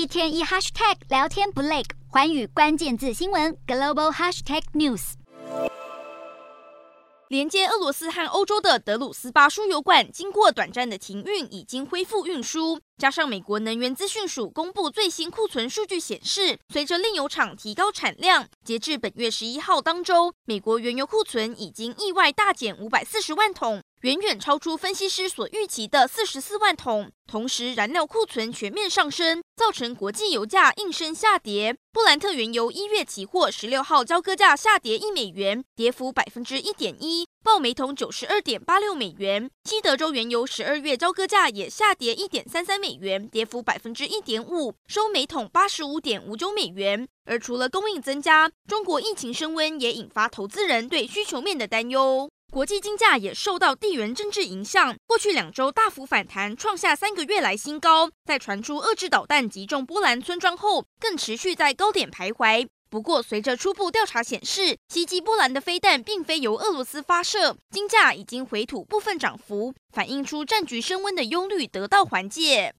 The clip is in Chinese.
一天一 hashtag 聊天不累，环宇关键字新闻 global hashtag news。连接俄罗斯和欧洲的德鲁斯巴输油管，经过短暂的停运，已经恢复运输。加上美国能源资讯署公布最新库存数据显示，随着炼油厂提高产量，截至本月十一号当周，美国原油库存已经意外大减五百四十万桶。远远超出分析师所预期的四十四万桶，同时燃料库存全面上升，造成国际油价应声下跌。布兰特原油一月期货十六号交割价下跌一美元，跌幅百分之一点一，报每桶九十二点八六美元。西德州原油十二月交割价也下跌一点三三美元，跌幅百分之一点五，收每桶八十五点五九美元。而除了供应增加，中国疫情升温也引发投资人对需求面的担忧。国际金价也受到地缘政治影响，过去两周大幅反弹，创下三个月来新高。在传出遏制导弹击中波兰村庄后，更持续在高点徘徊。不过，随着初步调查显示，袭击波兰的飞弹并非由俄罗斯发射，金价已经回吐部分涨幅，反映出战局升温的忧虑得到缓解。